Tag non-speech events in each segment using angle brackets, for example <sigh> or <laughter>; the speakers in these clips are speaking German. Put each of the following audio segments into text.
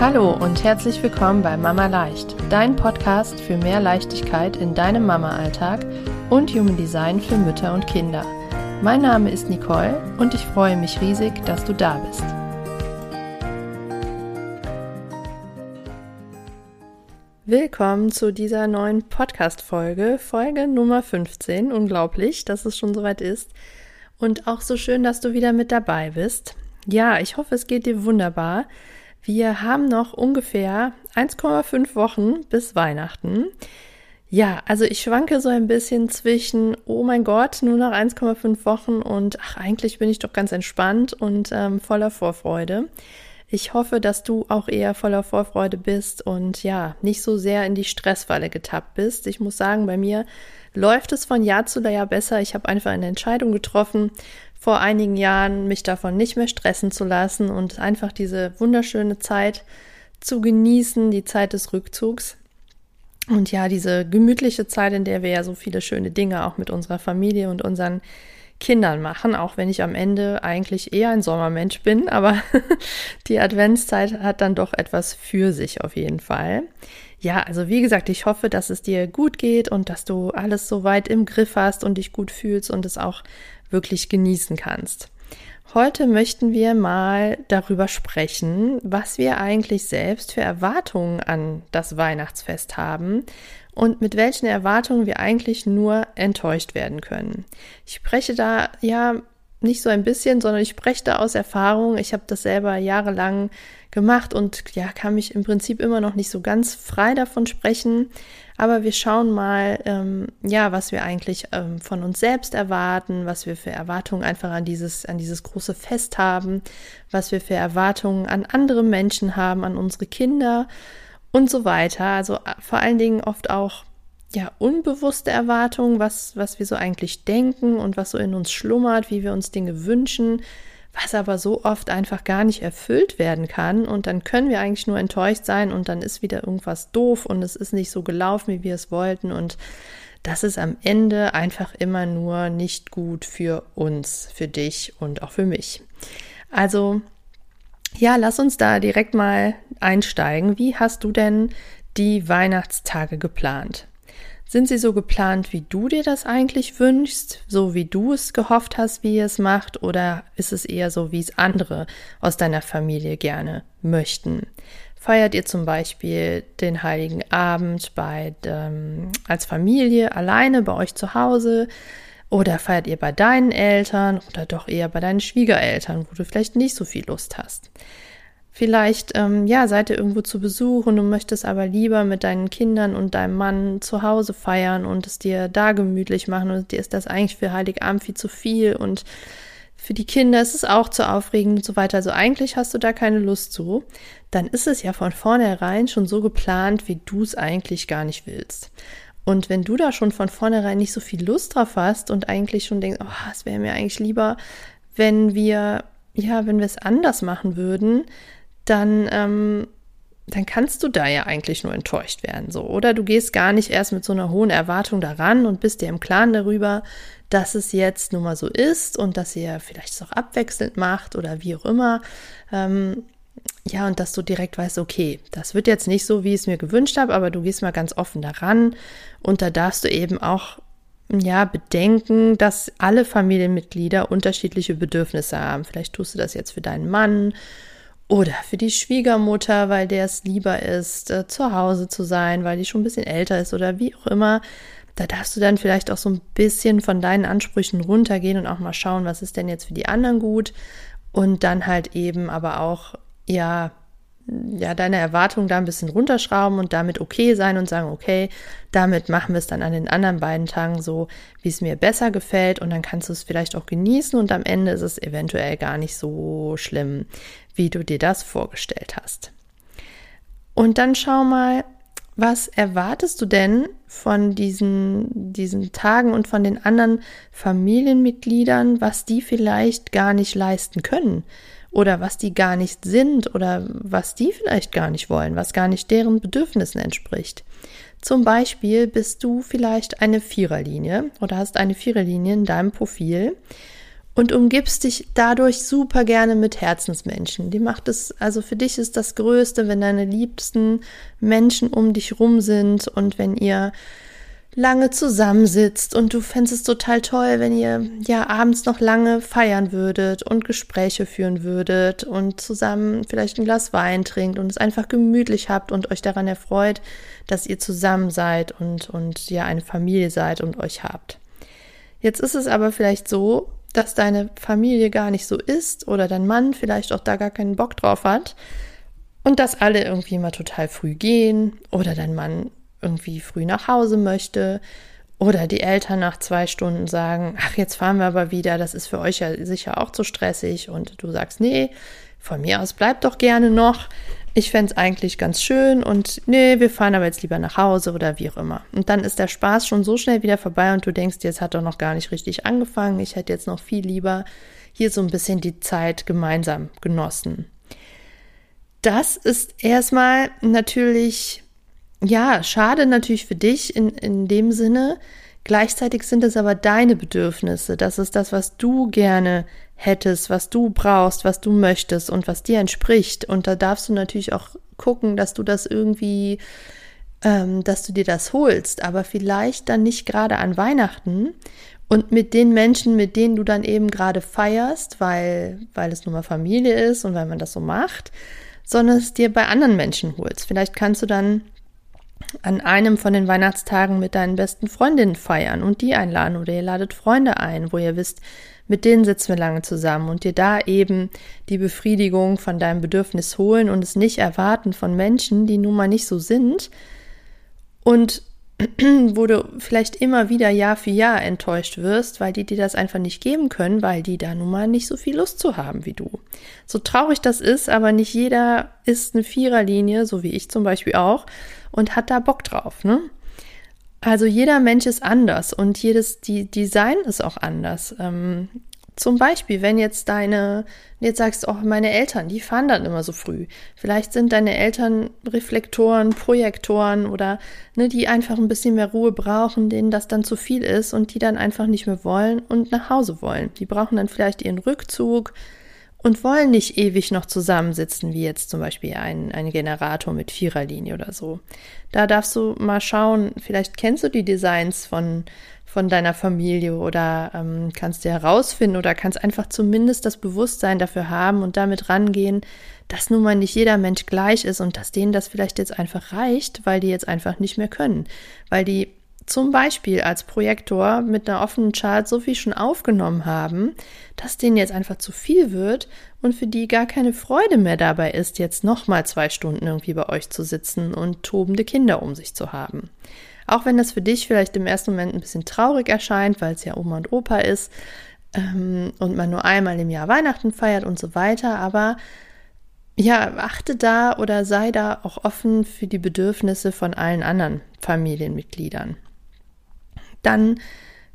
Hallo und herzlich willkommen bei Mama Leicht, dein Podcast für mehr Leichtigkeit in deinem Mama-Alltag und Human Design für Mütter und Kinder. Mein Name ist Nicole und ich freue mich riesig, dass du da bist. Willkommen zu dieser neuen Podcast-Folge, Folge Nummer 15. Unglaublich, dass es schon soweit ist. Und auch so schön, dass du wieder mit dabei bist. Ja, ich hoffe, es geht dir wunderbar. Wir haben noch ungefähr 1,5 Wochen bis Weihnachten. Ja, also ich schwanke so ein bisschen zwischen, oh mein Gott, nur noch 1,5 Wochen und ach, eigentlich bin ich doch ganz entspannt und ähm, voller Vorfreude. Ich hoffe, dass du auch eher voller Vorfreude bist und ja, nicht so sehr in die Stressfalle getappt bist. Ich muss sagen, bei mir läuft es von Jahr zu Jahr besser. Ich habe einfach eine Entscheidung getroffen vor einigen Jahren, mich davon nicht mehr stressen zu lassen und einfach diese wunderschöne Zeit zu genießen, die Zeit des Rückzugs. Und ja, diese gemütliche Zeit, in der wir ja so viele schöne Dinge auch mit unserer Familie und unseren Kindern machen, auch wenn ich am Ende eigentlich eher ein Sommermensch bin, aber <laughs> die Adventszeit hat dann doch etwas für sich auf jeden Fall. Ja, also wie gesagt, ich hoffe, dass es dir gut geht und dass du alles so weit im Griff hast und dich gut fühlst und es auch wirklich genießen kannst. Heute möchten wir mal darüber sprechen, was wir eigentlich selbst für Erwartungen an das Weihnachtsfest haben und mit welchen Erwartungen wir eigentlich nur enttäuscht werden können. Ich spreche da ja nicht so ein bisschen, sondern ich spreche da aus Erfahrung. Ich habe das selber jahrelang gemacht und ja, kann mich im Prinzip immer noch nicht so ganz frei davon sprechen. Aber wir schauen mal, ähm, ja, was wir eigentlich ähm, von uns selbst erwarten, was wir für Erwartungen einfach an dieses, an dieses große Fest haben, was wir für Erwartungen an andere Menschen haben, an unsere Kinder und so weiter. Also äh, vor allen Dingen oft auch ja, unbewusste Erwartungen, was, was wir so eigentlich denken und was so in uns schlummert, wie wir uns Dinge wünschen, was aber so oft einfach gar nicht erfüllt werden kann. Und dann können wir eigentlich nur enttäuscht sein und dann ist wieder irgendwas doof und es ist nicht so gelaufen, wie wir es wollten. Und das ist am Ende einfach immer nur nicht gut für uns, für dich und auch für mich. Also, ja, lass uns da direkt mal einsteigen. Wie hast du denn die Weihnachtstage geplant? Sind sie so geplant, wie du dir das eigentlich wünschst, so wie du es gehofft hast, wie ihr es macht, oder ist es eher so, wie es andere aus deiner Familie gerne möchten? Feiert ihr zum Beispiel den Heiligen Abend bei, ähm, als Familie alleine bei euch zu Hause? Oder feiert ihr bei deinen Eltern oder doch eher bei deinen Schwiegereltern, wo du vielleicht nicht so viel Lust hast? Vielleicht, ähm, ja, seid ihr irgendwo zu Besuch und du möchtest aber lieber mit deinen Kindern und deinem Mann zu Hause feiern und es dir da gemütlich machen und dir ist das eigentlich für Heiligabend viel zu viel und für die Kinder ist es auch zu aufregend und so weiter. Also eigentlich hast du da keine Lust zu. Dann ist es ja von vornherein schon so geplant, wie du es eigentlich gar nicht willst. Und wenn du da schon von vornherein nicht so viel Lust drauf hast und eigentlich schon denkst, oh, es wäre mir eigentlich lieber, wenn wir, ja, wenn wir es anders machen würden, dann, ähm, dann kannst du da ja eigentlich nur enttäuscht werden, so. Oder du gehst gar nicht erst mit so einer hohen Erwartung daran und bist dir im Klaren darüber, dass es jetzt nun mal so ist und dass ihr vielleicht es auch abwechselnd macht oder wie auch immer. Ähm, ja, und dass du direkt weißt, okay, das wird jetzt nicht so, wie ich es mir gewünscht habe, aber du gehst mal ganz offen daran und da darfst du eben auch ja, bedenken, dass alle Familienmitglieder unterschiedliche Bedürfnisse haben. Vielleicht tust du das jetzt für deinen Mann oder für die Schwiegermutter, weil der es lieber ist, äh, zu Hause zu sein, weil die schon ein bisschen älter ist oder wie auch immer. Da darfst du dann vielleicht auch so ein bisschen von deinen Ansprüchen runtergehen und auch mal schauen, was ist denn jetzt für die anderen gut. Und dann halt eben aber auch, ja, ja, deine Erwartungen da ein bisschen runterschrauben und damit okay sein und sagen, okay, damit machen wir es dann an den anderen beiden Tagen so, wie es mir besser gefällt und dann kannst du es vielleicht auch genießen und am Ende ist es eventuell gar nicht so schlimm, wie du dir das vorgestellt hast. Und dann schau mal, was erwartest du denn von diesen, diesen Tagen und von den anderen Familienmitgliedern, was die vielleicht gar nicht leisten können? Oder was die gar nicht sind oder was die vielleicht gar nicht wollen, was gar nicht deren Bedürfnissen entspricht. Zum Beispiel bist du vielleicht eine Viererlinie oder hast eine Viererlinie in deinem Profil und umgibst dich dadurch super gerne mit Herzensmenschen. Die macht es, also für dich ist das Größte, wenn deine liebsten Menschen um dich rum sind und wenn ihr lange zusammensitzt und du fändest es total toll, wenn ihr ja abends noch lange feiern würdet und Gespräche führen würdet und zusammen vielleicht ein Glas Wein trinkt und es einfach gemütlich habt und euch daran erfreut, dass ihr zusammen seid und, und ja eine Familie seid und euch habt. Jetzt ist es aber vielleicht so, dass deine Familie gar nicht so ist oder dein Mann vielleicht auch da gar keinen Bock drauf hat und dass alle irgendwie mal total früh gehen oder dein Mann irgendwie früh nach Hause möchte oder die Eltern nach zwei Stunden sagen, ach, jetzt fahren wir aber wieder, das ist für euch ja sicher auch zu stressig und du sagst, nee, von mir aus bleibt doch gerne noch. Ich fände es eigentlich ganz schön und nee, wir fahren aber jetzt lieber nach Hause oder wie auch immer. Und dann ist der Spaß schon so schnell wieder vorbei und du denkst, jetzt hat doch noch gar nicht richtig angefangen. Ich hätte jetzt noch viel lieber hier so ein bisschen die Zeit gemeinsam genossen. Das ist erstmal natürlich ja, schade natürlich für dich in, in dem Sinne. Gleichzeitig sind es aber deine Bedürfnisse. Das ist das, was du gerne hättest, was du brauchst, was du möchtest und was dir entspricht. Und da darfst du natürlich auch gucken, dass du das irgendwie, ähm, dass du dir das holst. Aber vielleicht dann nicht gerade an Weihnachten und mit den Menschen, mit denen du dann eben gerade feierst, weil, weil es nun mal Familie ist und weil man das so macht, sondern es dir bei anderen Menschen holst. Vielleicht kannst du dann an einem von den Weihnachtstagen mit deinen besten Freundinnen feiern und die einladen oder ihr ladet Freunde ein, wo ihr wisst, mit denen sitzen wir lange zusammen und dir da eben die Befriedigung von deinem Bedürfnis holen und es nicht erwarten von Menschen, die nun mal nicht so sind. Und <clears throat> wo du vielleicht immer wieder Jahr für Jahr enttäuscht wirst, weil die dir das einfach nicht geben können, weil die da nun mal nicht so viel Lust zu haben wie du. So traurig das ist, aber nicht jeder ist eine Viererlinie, so wie ich zum Beispiel auch, und hat da Bock drauf, ne? Also jeder Mensch ist anders und jedes die Design ist auch anders. Ähm, zum Beispiel, wenn jetzt deine, jetzt sagst du auch meine Eltern, die fahren dann immer so früh. Vielleicht sind deine Eltern Reflektoren, Projektoren oder ne, die einfach ein bisschen mehr Ruhe brauchen, denen das dann zu viel ist und die dann einfach nicht mehr wollen und nach Hause wollen. Die brauchen dann vielleicht ihren Rückzug, und wollen nicht ewig noch zusammensitzen, wie jetzt zum Beispiel ein, ein Generator mit Viererlinie oder so. Da darfst du mal schauen, vielleicht kennst du die Designs von, von deiner Familie oder ähm, kannst dir herausfinden oder kannst einfach zumindest das Bewusstsein dafür haben und damit rangehen, dass nun mal nicht jeder Mensch gleich ist und dass denen das vielleicht jetzt einfach reicht, weil die jetzt einfach nicht mehr können, weil die zum Beispiel als Projektor mit einer offenen Chart so viel schon aufgenommen haben, dass denen jetzt einfach zu viel wird und für die gar keine Freude mehr dabei ist, jetzt nochmal zwei Stunden irgendwie bei euch zu sitzen und tobende Kinder um sich zu haben. Auch wenn das für dich vielleicht im ersten Moment ein bisschen traurig erscheint, weil es ja Oma und Opa ist ähm, und man nur einmal im Jahr Weihnachten feiert und so weiter, aber ja, achte da oder sei da auch offen für die Bedürfnisse von allen anderen Familienmitgliedern. Dann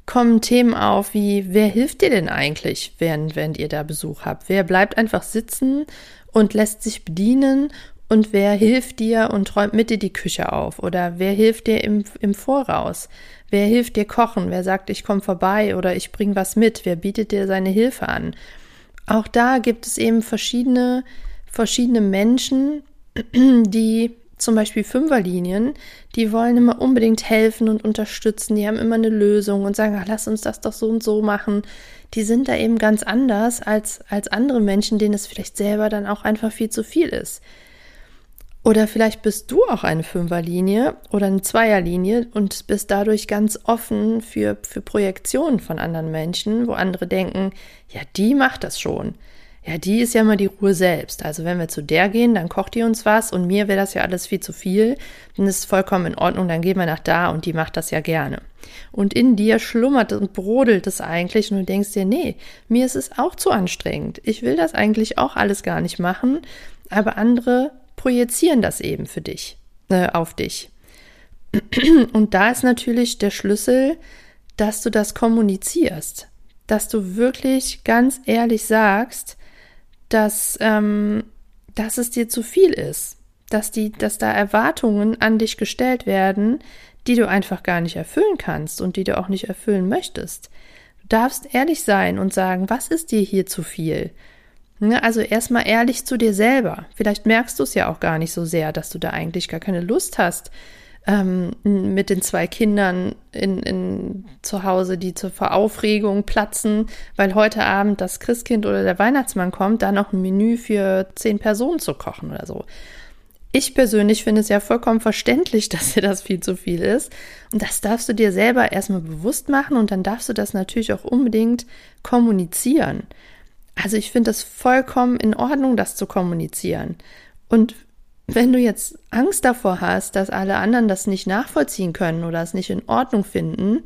kommen Themen auf wie, wer hilft dir denn eigentlich, während, während ihr da Besuch habt? Wer bleibt einfach sitzen und lässt sich bedienen und wer hilft dir und räumt mit dir die Küche auf? Oder wer hilft dir im, im Voraus? Wer hilft dir kochen? Wer sagt, ich komme vorbei oder ich bringe was mit? Wer bietet dir seine Hilfe an? Auch da gibt es eben verschiedene, verschiedene Menschen, <clears throat> die zum Beispiel Fünferlinien, die wollen immer unbedingt helfen und unterstützen, die haben immer eine Lösung und sagen, ach, lass uns das doch so und so machen. Die sind da eben ganz anders als, als andere Menschen, denen es vielleicht selber dann auch einfach viel zu viel ist. Oder vielleicht bist du auch eine Fünferlinie oder eine Zweierlinie und bist dadurch ganz offen für, für Projektionen von anderen Menschen, wo andere denken, ja, die macht das schon ja, die ist ja immer die Ruhe selbst. Also wenn wir zu der gehen, dann kocht die uns was und mir wäre das ja alles viel zu viel. Dann ist es vollkommen in Ordnung, dann gehen wir nach da und die macht das ja gerne. Und in dir schlummert und brodelt es eigentlich und du denkst dir, nee, mir ist es auch zu anstrengend. Ich will das eigentlich auch alles gar nicht machen, aber andere projizieren das eben für dich, äh, auf dich. <clears throat> Und da ist natürlich der Schlüssel, dass du das kommunizierst, dass du wirklich ganz ehrlich sagst, dass, ähm, dass es dir zu viel ist, dass, die, dass da Erwartungen an dich gestellt werden, die du einfach gar nicht erfüllen kannst und die du auch nicht erfüllen möchtest. Du darfst ehrlich sein und sagen, was ist dir hier zu viel? Ne, also erstmal ehrlich zu dir selber. Vielleicht merkst du es ja auch gar nicht so sehr, dass du da eigentlich gar keine Lust hast, ähm, mit den zwei Kindern in, in, zu Hause, die zur Veraufregung platzen, weil heute Abend das Christkind oder der Weihnachtsmann kommt, da noch ein Menü für zehn Personen zu kochen oder so. Ich persönlich finde es ja vollkommen verständlich, <laughs> dass dir das viel zu viel ist. Und das darfst du dir selber erstmal bewusst machen und dann darfst du das natürlich auch unbedingt kommunizieren. Also ich finde es vollkommen in Ordnung, das zu kommunizieren. Und wenn du jetzt Angst davor hast, dass alle anderen das nicht nachvollziehen können oder es nicht in Ordnung finden,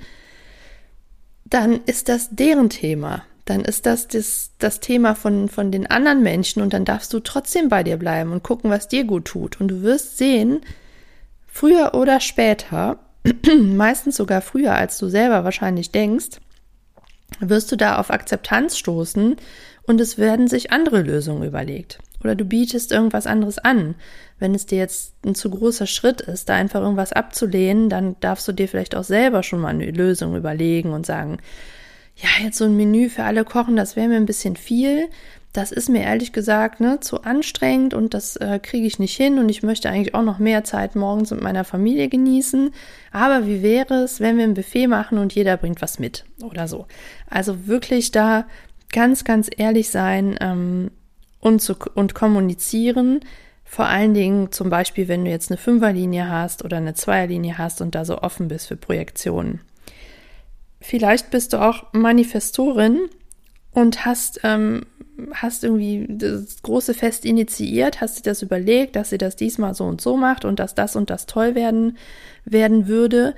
dann ist das deren Thema. Dann ist das das, das Thema von, von den anderen Menschen und dann darfst du trotzdem bei dir bleiben und gucken, was dir gut tut. Und du wirst sehen, früher oder später, <clears throat> meistens sogar früher, als du selber wahrscheinlich denkst, wirst du da auf Akzeptanz stoßen und es werden sich andere Lösungen überlegt. Oder du bietest irgendwas anderes an. Wenn es dir jetzt ein zu großer Schritt ist, da einfach irgendwas abzulehnen, dann darfst du dir vielleicht auch selber schon mal eine Lösung überlegen und sagen, ja, jetzt so ein Menü für alle kochen, das wäre mir ein bisschen viel. Das ist mir ehrlich gesagt ne, zu anstrengend und das äh, kriege ich nicht hin und ich möchte eigentlich auch noch mehr Zeit morgens mit meiner Familie genießen. Aber wie wäre es, wenn wir ein Buffet machen und jeder bringt was mit oder so? Also wirklich da ganz, ganz ehrlich sein ähm, und, zu, und kommunizieren. Vor allen Dingen zum Beispiel, wenn du jetzt eine Fünferlinie hast oder eine Zweierlinie hast und da so offen bist für Projektionen. Vielleicht bist du auch Manifestorin und hast, ähm, hast irgendwie das große Fest initiiert, hast dir das überlegt, dass sie das diesmal so und so macht und dass das und das toll werden, werden würde.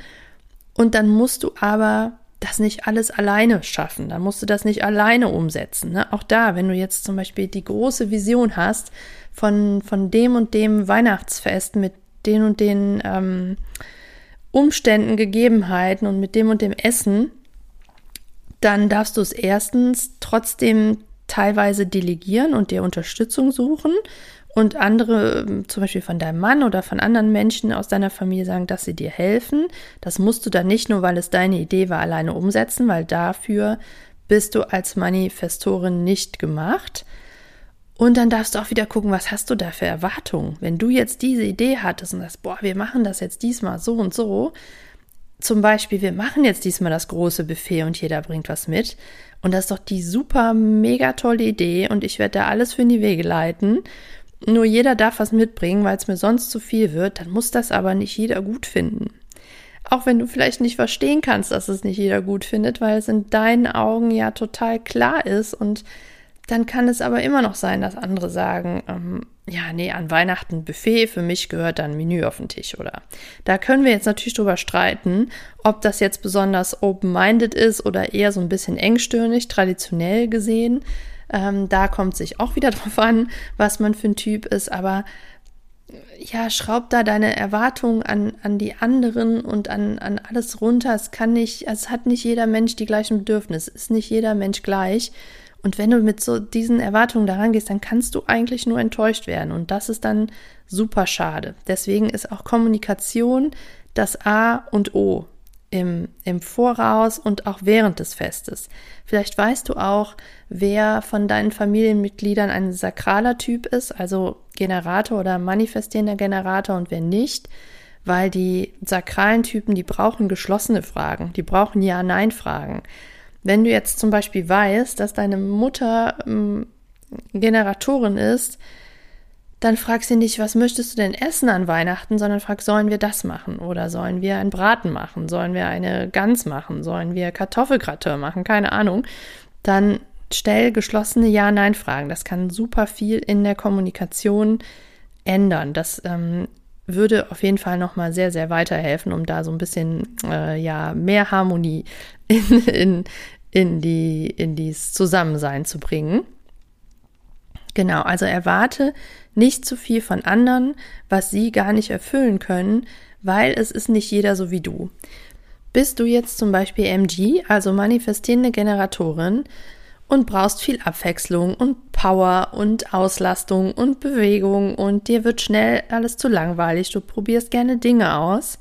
Und dann musst du aber das nicht alles alleine schaffen. Dann musst du das nicht alleine umsetzen. Ne? Auch da, wenn du jetzt zum Beispiel die große Vision hast von, von dem und dem Weihnachtsfest mit den und den ähm, Umständen, Gegebenheiten und mit dem und dem Essen, dann darfst du es erstens trotzdem teilweise delegieren und dir Unterstützung suchen und andere, zum Beispiel von deinem Mann oder von anderen Menschen aus deiner Familie sagen, dass sie dir helfen. Das musst du dann nicht nur, weil es deine Idee war, alleine umsetzen, weil dafür bist du als Manifestorin nicht gemacht. Und dann darfst du auch wieder gucken, was hast du da für Erwartungen? Wenn du jetzt diese Idee hattest und sagst, boah, wir machen das jetzt diesmal so und so, zum Beispiel, wir machen jetzt diesmal das große Buffet und jeder bringt was mit. Und das ist doch die super, mega tolle Idee und ich werde da alles für in die Wege leiten nur jeder darf was mitbringen, weil es mir sonst zu viel wird, dann muss das aber nicht jeder gut finden. Auch wenn du vielleicht nicht verstehen kannst, dass es nicht jeder gut findet, weil es in deinen Augen ja total klar ist und dann kann es aber immer noch sein, dass andere sagen, ähm, ja, nee, an Weihnachten Buffet, für mich gehört dann Menü auf den Tisch, oder? Da können wir jetzt natürlich drüber streiten, ob das jetzt besonders open-minded ist oder eher so ein bisschen engstirnig, traditionell gesehen. Ähm, da kommt sich auch wieder <laughs> drauf an, was man für ein Typ ist, aber ja, schraub da deine Erwartungen an, an die anderen und an, an alles runter. Es kann nicht, es hat nicht jeder Mensch die gleichen Bedürfnisse, ist nicht jeder Mensch gleich. Und wenn du mit so diesen Erwartungen daran gehst, dann kannst du eigentlich nur enttäuscht werden. Und das ist dann super schade. Deswegen ist auch Kommunikation das A und O im, im Voraus und auch während des Festes. Vielleicht weißt du auch, wer von deinen Familienmitgliedern ein sakraler Typ ist, also Generator oder manifestierender Generator und wer nicht, weil die sakralen Typen, die brauchen geschlossene Fragen, die brauchen Ja-Nein-Fragen. Wenn du jetzt zum Beispiel weißt, dass deine Mutter ähm, Generatorin ist, dann frag sie nicht, was möchtest du denn essen an Weihnachten, sondern frag, sollen wir das machen oder sollen wir einen Braten machen, sollen wir eine Gans machen, sollen wir Kartoffelgratin machen, keine Ahnung. Dann stell geschlossene Ja-Nein-Fragen. Das kann super viel in der Kommunikation ändern. Das ähm, würde auf jeden Fall nochmal sehr, sehr weiterhelfen, um da so ein bisschen äh, ja mehr Harmonie <laughs> in, in, in, die, in dieses Zusammensein zu bringen. Genau, also erwarte nicht zu viel von anderen, was sie gar nicht erfüllen können, weil es ist nicht jeder so wie du. Bist du jetzt zum Beispiel MG, also manifestierende Generatorin, und brauchst viel Abwechslung und Power und Auslastung und Bewegung und dir wird schnell alles zu langweilig, du probierst gerne Dinge aus,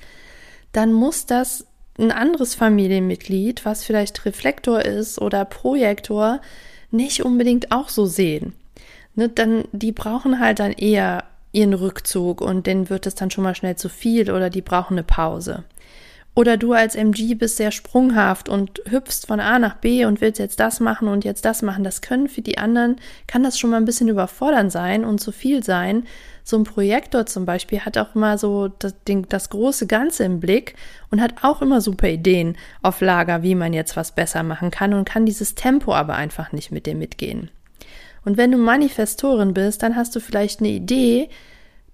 dann muss das ein anderes Familienmitglied, was vielleicht Reflektor ist oder Projektor, nicht unbedingt auch so sehen. Ne, dann, die brauchen halt dann eher ihren Rückzug und denen wird es dann schon mal schnell zu viel oder die brauchen eine Pause. Oder du als MG bist sehr sprunghaft und hüpfst von A nach B und willst jetzt das machen und jetzt das machen. Das können für die anderen, kann das schon mal ein bisschen überfordern sein und zu viel sein. So ein Projektor zum Beispiel hat auch immer so das, den, das große Ganze im Blick und hat auch immer super Ideen auf Lager, wie man jetzt was besser machen kann und kann dieses Tempo aber einfach nicht mit dir mitgehen. Und wenn du Manifestorin bist, dann hast du vielleicht eine Idee,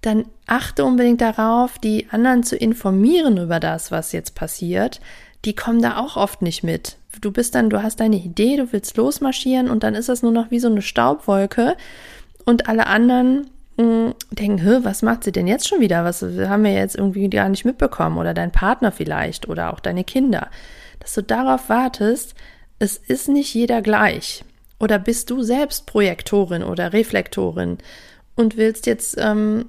dann achte unbedingt darauf, die anderen zu informieren über das, was jetzt passiert. Die kommen da auch oft nicht mit. Du bist dann, du hast deine Idee, du willst losmarschieren und dann ist das nur noch wie so eine Staubwolke und alle anderen mh, hm, denken, was macht sie denn jetzt schon wieder? Was haben wir jetzt irgendwie gar nicht mitbekommen oder dein Partner vielleicht oder auch deine Kinder. Dass du darauf wartest, es ist nicht jeder gleich. Oder bist du selbst Projektorin oder Reflektorin und willst jetzt ähm,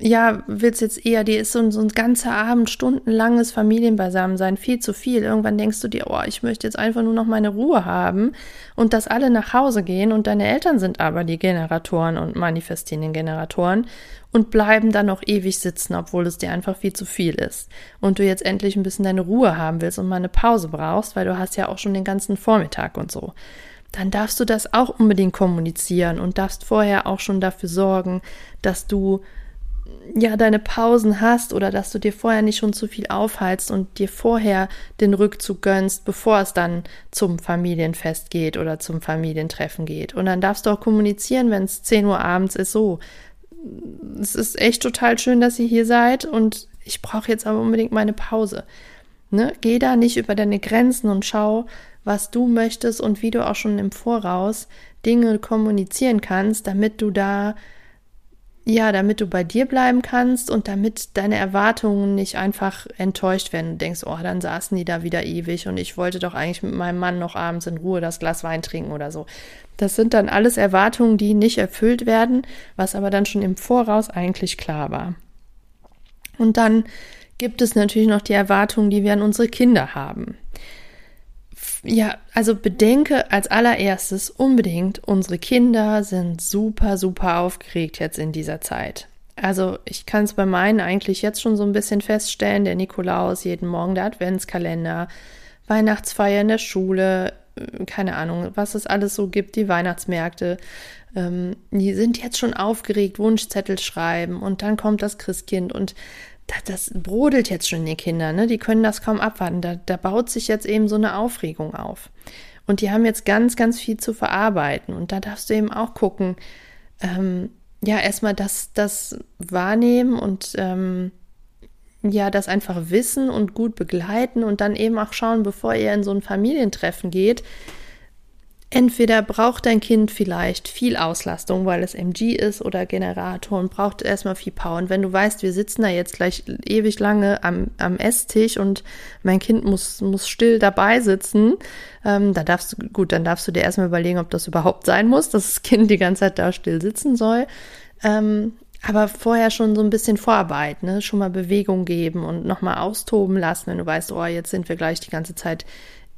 ja, willst jetzt eher, dir ist so, so ein ganzer Abend, stundenlanges Familienbeisammensein viel zu viel. Irgendwann denkst du dir, oh, ich möchte jetzt einfach nur noch meine Ruhe haben und dass alle nach Hause gehen und deine Eltern sind aber die Generatoren und manifestierenden Generatoren und bleiben dann noch ewig sitzen, obwohl es dir einfach viel zu viel ist und du jetzt endlich ein bisschen deine Ruhe haben willst und mal eine Pause brauchst, weil du hast ja auch schon den ganzen Vormittag und so dann darfst du das auch unbedingt kommunizieren und darfst vorher auch schon dafür sorgen, dass du ja deine Pausen hast oder dass du dir vorher nicht schon zu viel aufhalst und dir vorher den Rückzug gönnst, bevor es dann zum Familienfest geht oder zum Familientreffen geht. Und dann darfst du auch kommunizieren, wenn es 10 Uhr abends ist, so. Es ist echt total schön, dass ihr hier seid und ich brauche jetzt aber unbedingt meine Pause. Ne? Geh da nicht über deine Grenzen und schau, was du möchtest und wie du auch schon im Voraus Dinge kommunizieren kannst, damit du da ja, damit du bei dir bleiben kannst und damit deine Erwartungen nicht einfach enttäuscht werden und denkst, oh, dann saßen die da wieder ewig und ich wollte doch eigentlich mit meinem Mann noch abends in Ruhe das Glas Wein trinken oder so. Das sind dann alles Erwartungen, die nicht erfüllt werden, was aber dann schon im Voraus eigentlich klar war. Und dann gibt es natürlich noch die Erwartungen, die wir an unsere Kinder haben. Ja, also bedenke als allererstes unbedingt, unsere Kinder sind super, super aufgeregt jetzt in dieser Zeit. Also ich kann es bei meinen eigentlich jetzt schon so ein bisschen feststellen, der Nikolaus, jeden Morgen der Adventskalender, Weihnachtsfeier in der Schule, äh, keine Ahnung, was es alles so gibt, die Weihnachtsmärkte, ähm, die sind jetzt schon aufgeregt, Wunschzettel schreiben und dann kommt das Christkind und das brodelt jetzt schon in den Kindern, ne? Die können das kaum abwarten. Da, da baut sich jetzt eben so eine Aufregung auf. Und die haben jetzt ganz, ganz viel zu verarbeiten. Und da darfst du eben auch gucken, ähm, ja, erstmal das, das wahrnehmen und ähm, ja, das einfach wissen und gut begleiten und dann eben auch schauen, bevor ihr in so ein Familientreffen geht, Entweder braucht dein Kind vielleicht viel Auslastung, weil es MG ist oder Generator und braucht erstmal viel Power. Und wenn du weißt, wir sitzen da jetzt gleich ewig lange am, am Esstisch und mein Kind muss, muss still dabei sitzen, ähm, da darfst du, gut, dann darfst du dir erstmal überlegen, ob das überhaupt sein muss, dass das Kind die ganze Zeit da still sitzen soll. Ähm, aber vorher schon so ein bisschen Vorarbeit, ne? Schon mal Bewegung geben und nochmal austoben lassen, wenn du weißt, oh, jetzt sind wir gleich die ganze Zeit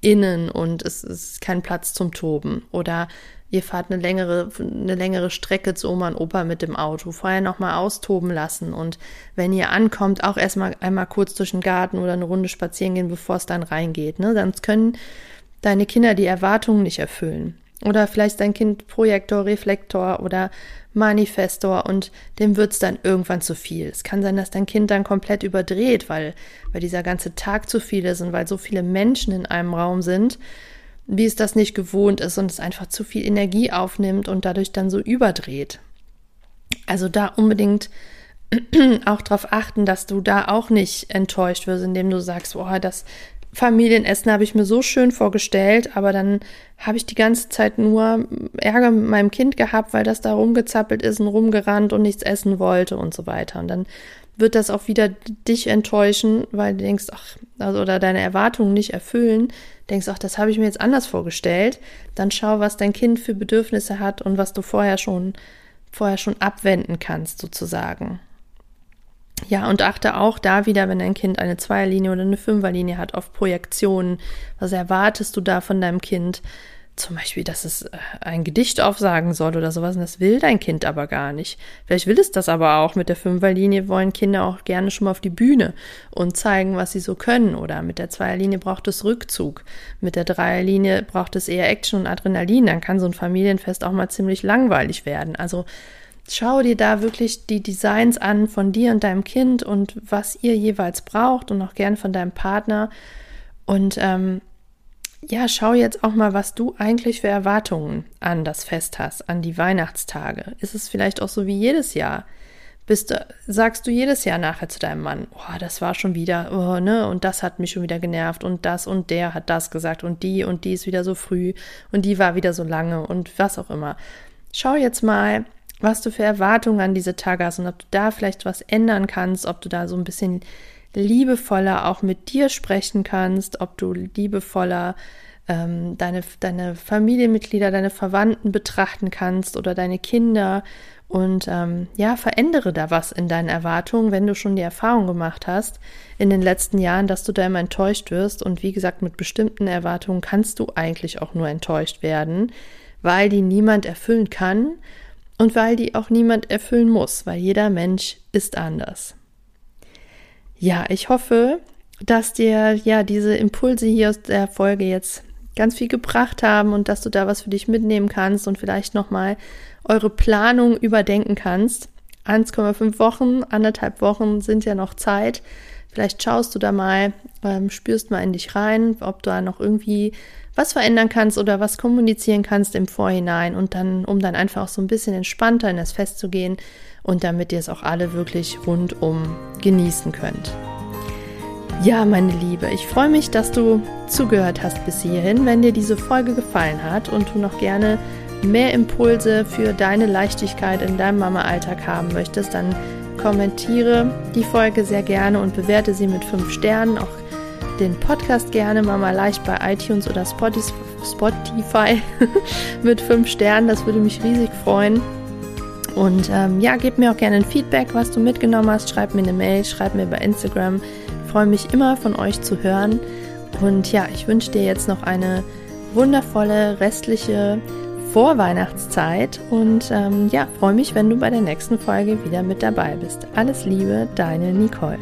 innen und es ist kein Platz zum Toben. Oder ihr fahrt eine längere, eine längere Strecke zu Oma und Opa mit dem Auto. Vorher nochmal austoben lassen und wenn ihr ankommt, auch erstmal einmal kurz durch den Garten oder eine Runde spazieren gehen, bevor es dann reingeht. Ne? Sonst können deine Kinder die Erwartungen nicht erfüllen. Oder vielleicht dein Kind Projektor, Reflektor oder Manifestor und dem wird's dann irgendwann zu viel. Es kann sein, dass dein Kind dann komplett überdreht, weil, weil dieser ganze Tag zu viel ist und weil so viele Menschen in einem Raum sind, wie es das nicht gewohnt ist und es einfach zu viel Energie aufnimmt und dadurch dann so überdreht. Also da unbedingt <clears throat> auch darauf achten, dass du da auch nicht enttäuscht wirst, indem du sagst, boah, das Familienessen habe ich mir so schön vorgestellt, aber dann habe ich die ganze Zeit nur Ärger mit meinem Kind gehabt, weil das da rumgezappelt ist und rumgerannt und nichts essen wollte und so weiter. Und dann wird das auch wieder dich enttäuschen, weil du denkst, ach, also, oder deine Erwartungen nicht erfüllen, denkst, ach, das habe ich mir jetzt anders vorgestellt. Dann schau, was dein Kind für Bedürfnisse hat und was du vorher schon, vorher schon abwenden kannst, sozusagen. Ja, und achte auch da wieder, wenn dein Kind eine Zweierlinie oder eine Fünferlinie hat, auf Projektionen. Was erwartest du da von deinem Kind? Zum Beispiel, dass es äh, ein Gedicht aufsagen soll oder sowas. Und das will dein Kind aber gar nicht. Vielleicht will es das aber auch. Mit der Fünferlinie wollen Kinder auch gerne schon mal auf die Bühne und zeigen, was sie so können. Oder mit der Zweierlinie braucht es Rückzug. Mit der Dreierlinie braucht es eher Action und Adrenalin. Dann kann so ein Familienfest auch mal ziemlich langweilig werden. Also schau dir da wirklich die Designs an von dir und deinem Kind und was ihr jeweils braucht und auch gern von deinem Partner. Und ähm, ja, schau jetzt auch mal, was du eigentlich für Erwartungen an das Fest hast, an die Weihnachtstage. Ist es vielleicht auch so wie jedes Jahr? Bist sagst du jedes Jahr nachher zu deinem Mann, oh, das war schon wieder, oh, ne, und das hat mich schon wieder genervt und das und der hat das gesagt und die und die ist wieder so früh und die war wieder so lange und was auch immer. Schau jetzt mal, was du für Erwartungen an diese Tage hast und ob du da vielleicht was ändern kannst, ob du da so ein bisschen liebevoller auch mit dir sprechen kannst, ob du liebevoller ähm, deine, deine Familienmitglieder, deine Verwandten betrachten kannst oder deine Kinder und ähm, ja, verändere da was in deinen Erwartungen, wenn du schon die Erfahrung gemacht hast in den letzten Jahren, dass du da immer enttäuscht wirst. Und wie gesagt, mit bestimmten Erwartungen kannst du eigentlich auch nur enttäuscht werden, weil die niemand erfüllen kann und weil die auch niemand erfüllen muss, weil jeder Mensch ist anders. Ja, ich hoffe, dass dir ja diese Impulse hier aus der Folge jetzt ganz viel gebracht haben und dass du da was für dich mitnehmen kannst und vielleicht nochmal eure Planung überdenken kannst. 1,5 Wochen, anderthalb Wochen sind ja noch Zeit. Vielleicht schaust du da mal, ähm, spürst mal in dich rein, ob du da noch irgendwie was verändern kannst oder was kommunizieren kannst im Vorhinein und dann, um dann einfach auch so ein bisschen entspannter in das Fest zu gehen und damit ihr es auch alle wirklich rundum genießen könnt. Ja, meine Liebe, ich freue mich, dass du zugehört hast bis hierhin. Wenn dir diese Folge gefallen hat und du noch gerne mehr Impulse für deine Leichtigkeit in deinem Mama-Alltag haben möchtest, dann kommentiere die Folge sehr gerne und bewerte sie mit fünf Sternen. Auch den Podcast gerne Mama leicht bei iTunes oder Spotify <laughs> mit fünf Sternen. Das würde mich riesig freuen. Und ähm, ja, gib mir auch gerne ein Feedback, was du mitgenommen hast. Schreib mir eine Mail, schreib mir bei Instagram. Ich freue mich immer von euch zu hören. Und ja, ich wünsche dir jetzt noch eine wundervolle restliche Vorweihnachtszeit und ähm, ja, freue mich, wenn du bei der nächsten Folge wieder mit dabei bist. Alles Liebe, deine Nicole.